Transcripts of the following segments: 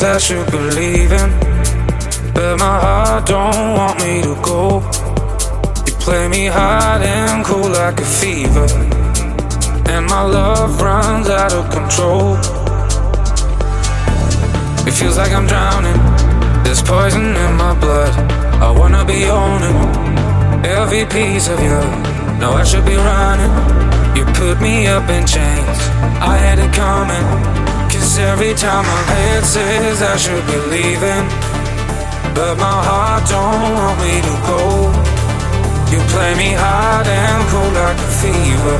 That I should believe. believing, but my heart don't want me to go. You play me hard and cold like a fever,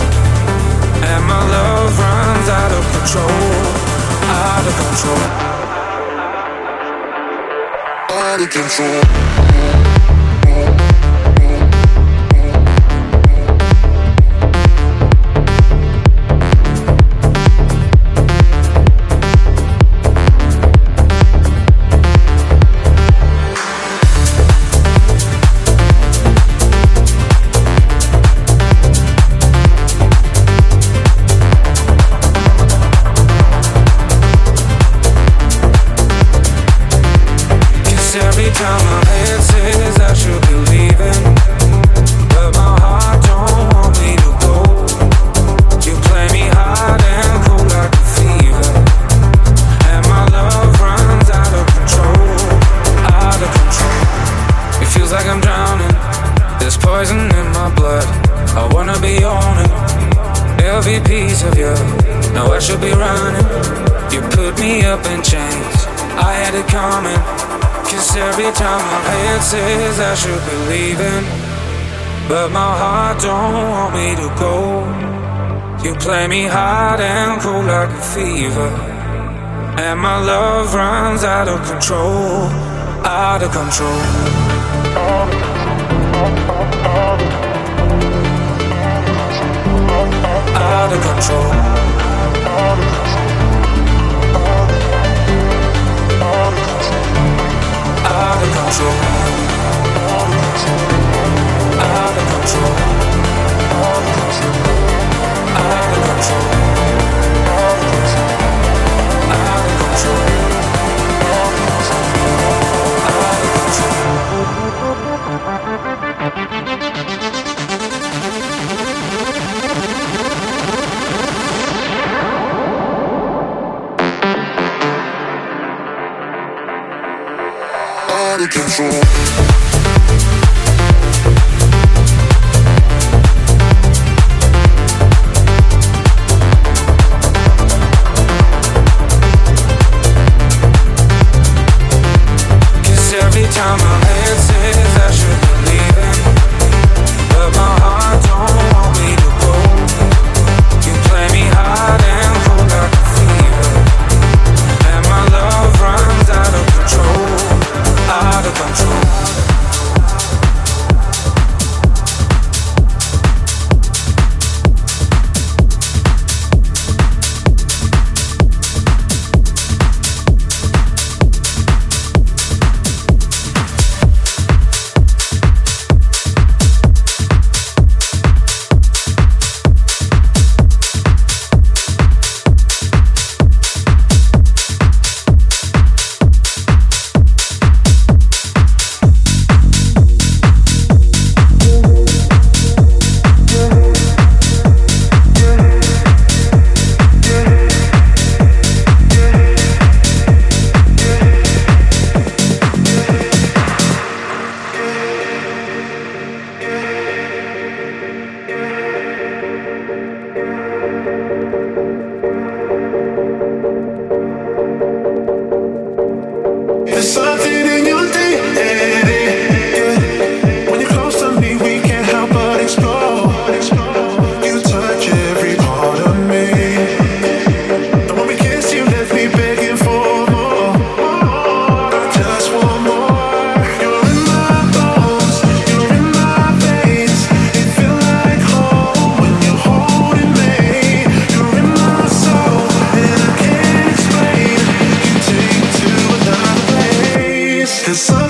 and my love runs out of control, out of control, out of control. control. Move your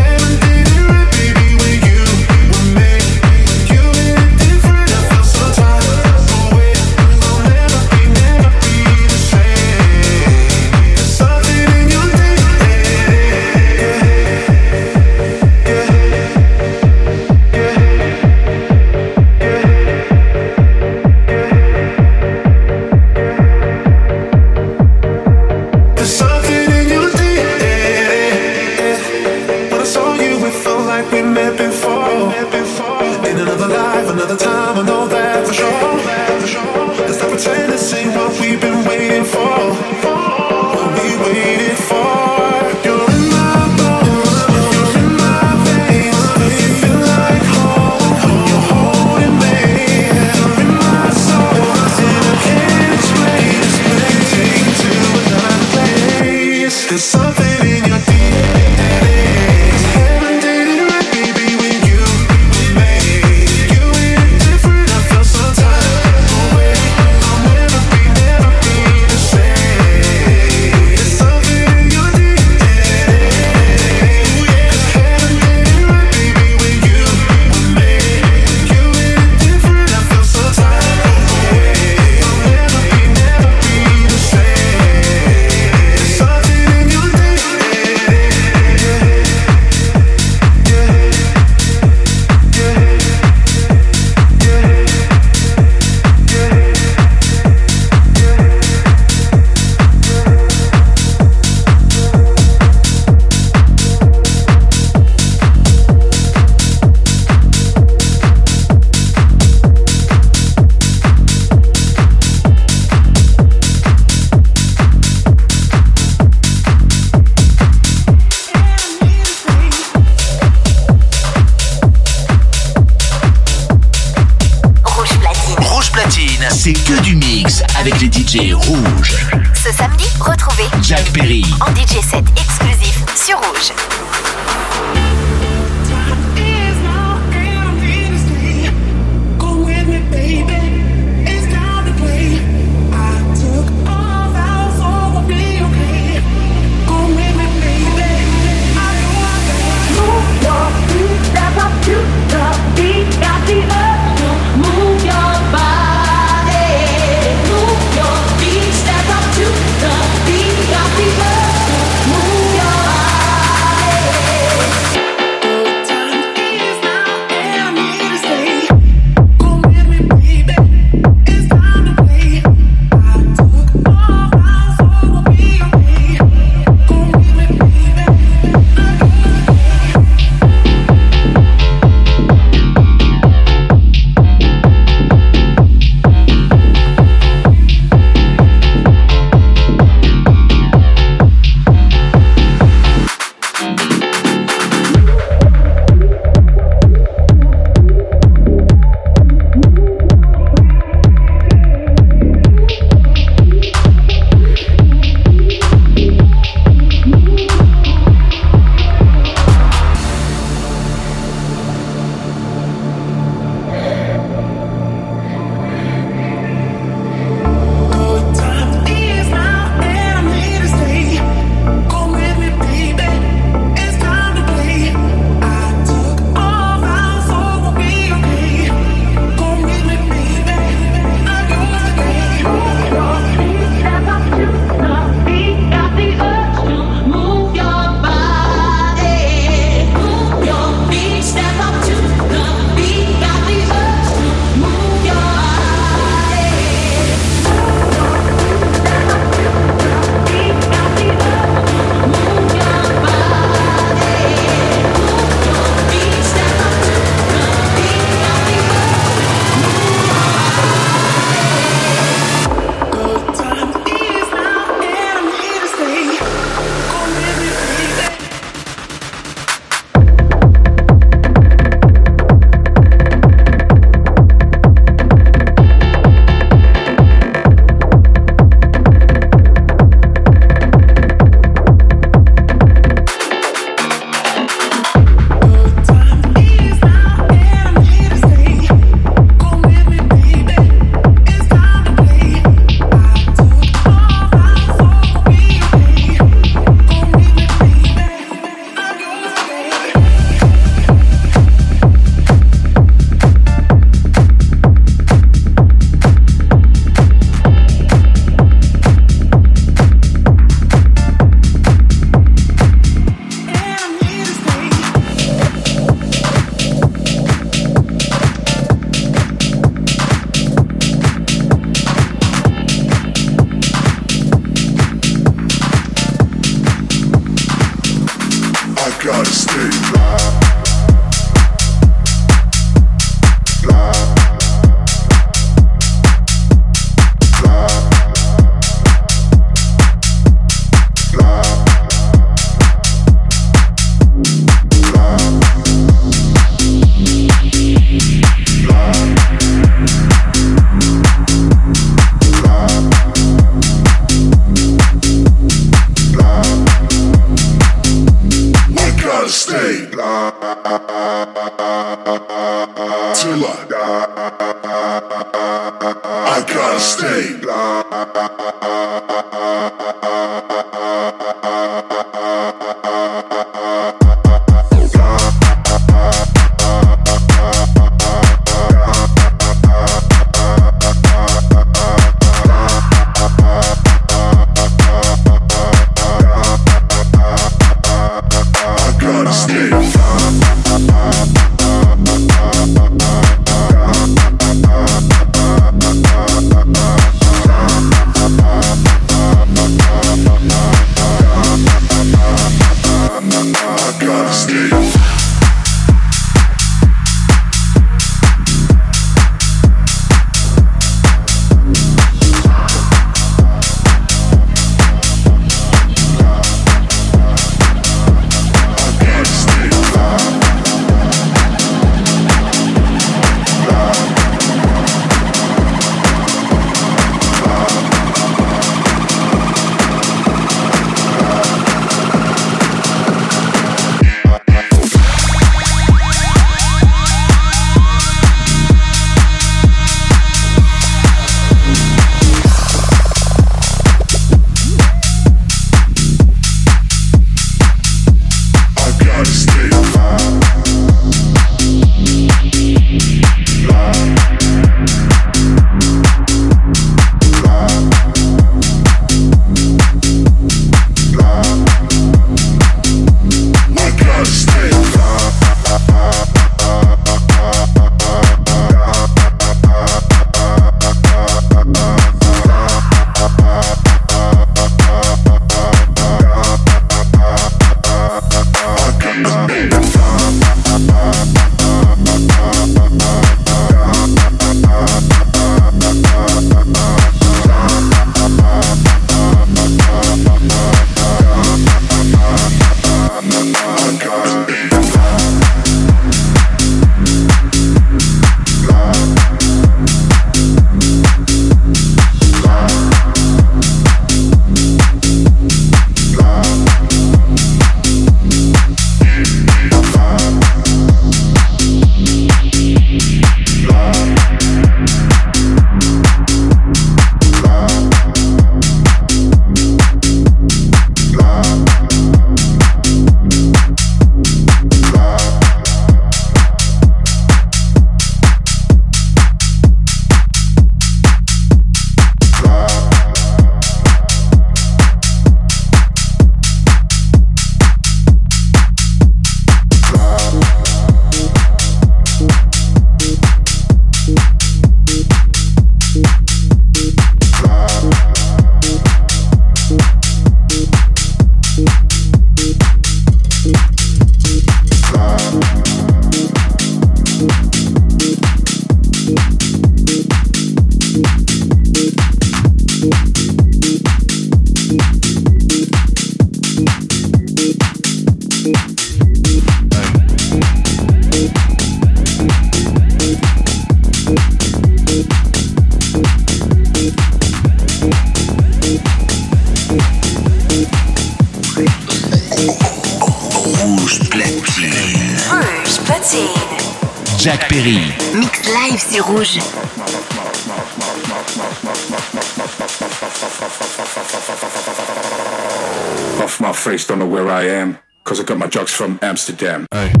from Amsterdam. Off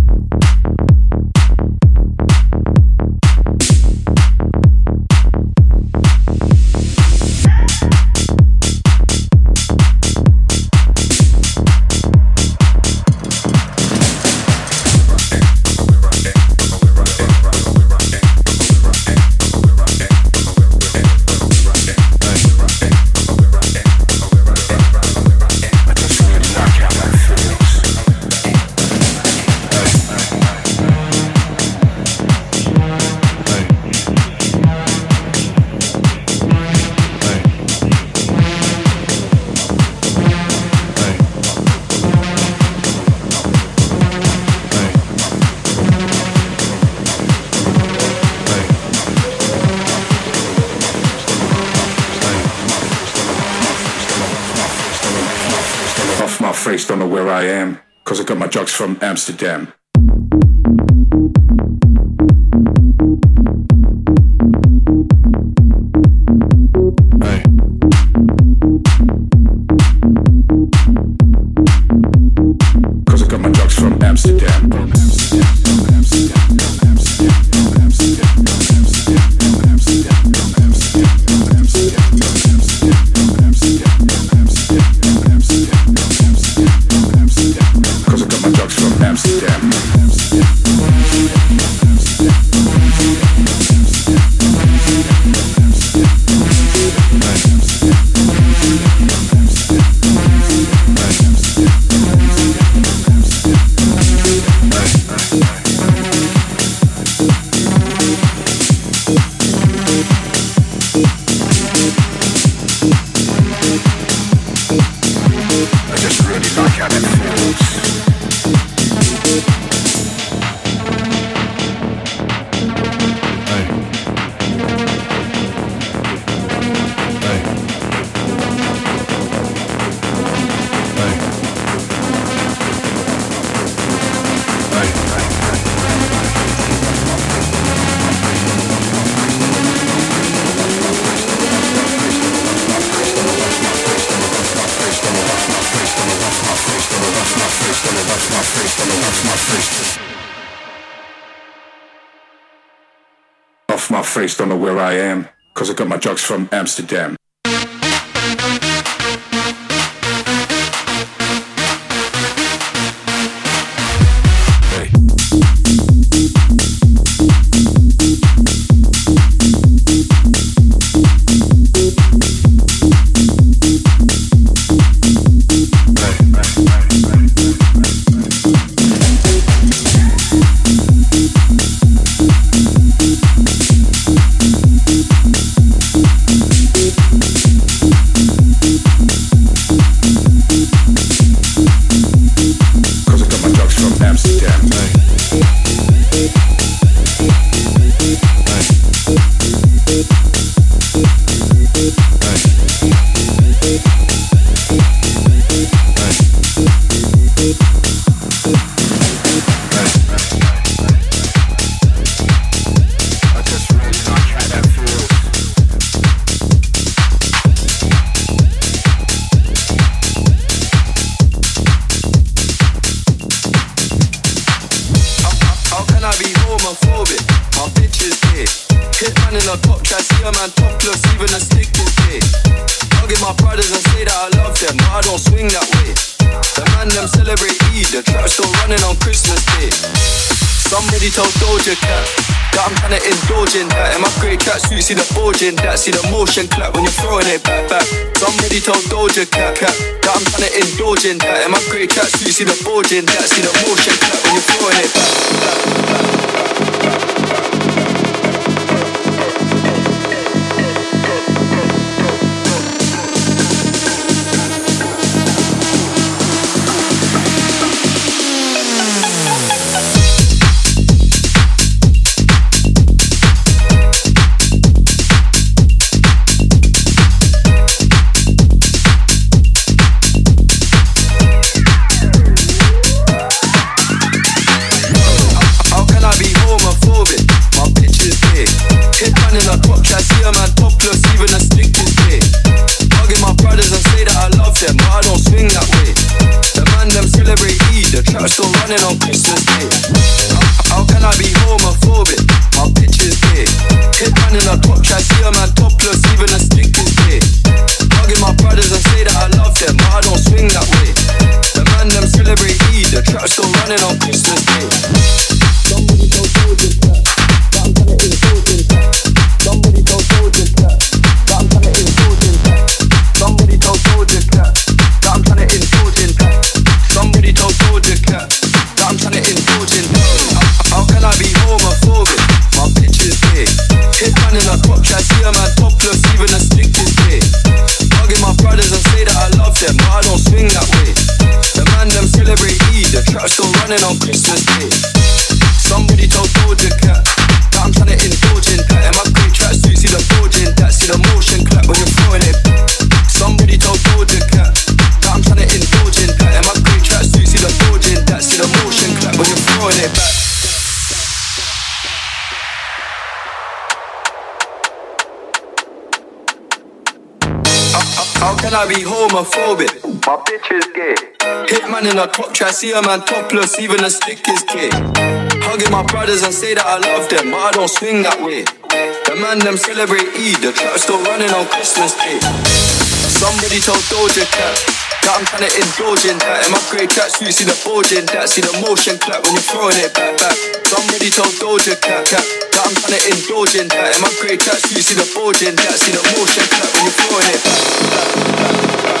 Amsterdam. Amsterdam. Motion. them, but I don't swing that way. The man them celebrate Eid, the trap still running on Christmas Day. How, how can I be homophobic? My bitch is gay. Hit man in a top homophobic. My bitch is gay. Hitman in a top try, see a man topless, even a stick is gay. Hugging my brothers and say that I love them, but I don't swing that way. The man them celebrate Eid, the trap still running on Christmas Day. Somebody told Doja Cat. That I'm kinda indulging that In my grey tracksuit, see the bulging that See the motion clap when you're throwing it back, back Somebody told Doja Cat, That I'm kinda indulging that In my grey tracksuit, see the bulging that See the motion clap when you're throwing it back, back, back, back.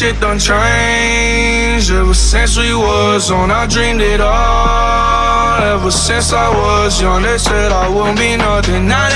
shit done changed ever since we was on. I dreamed it all ever since I was young. They said I won't be nothing. Now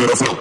to the floor.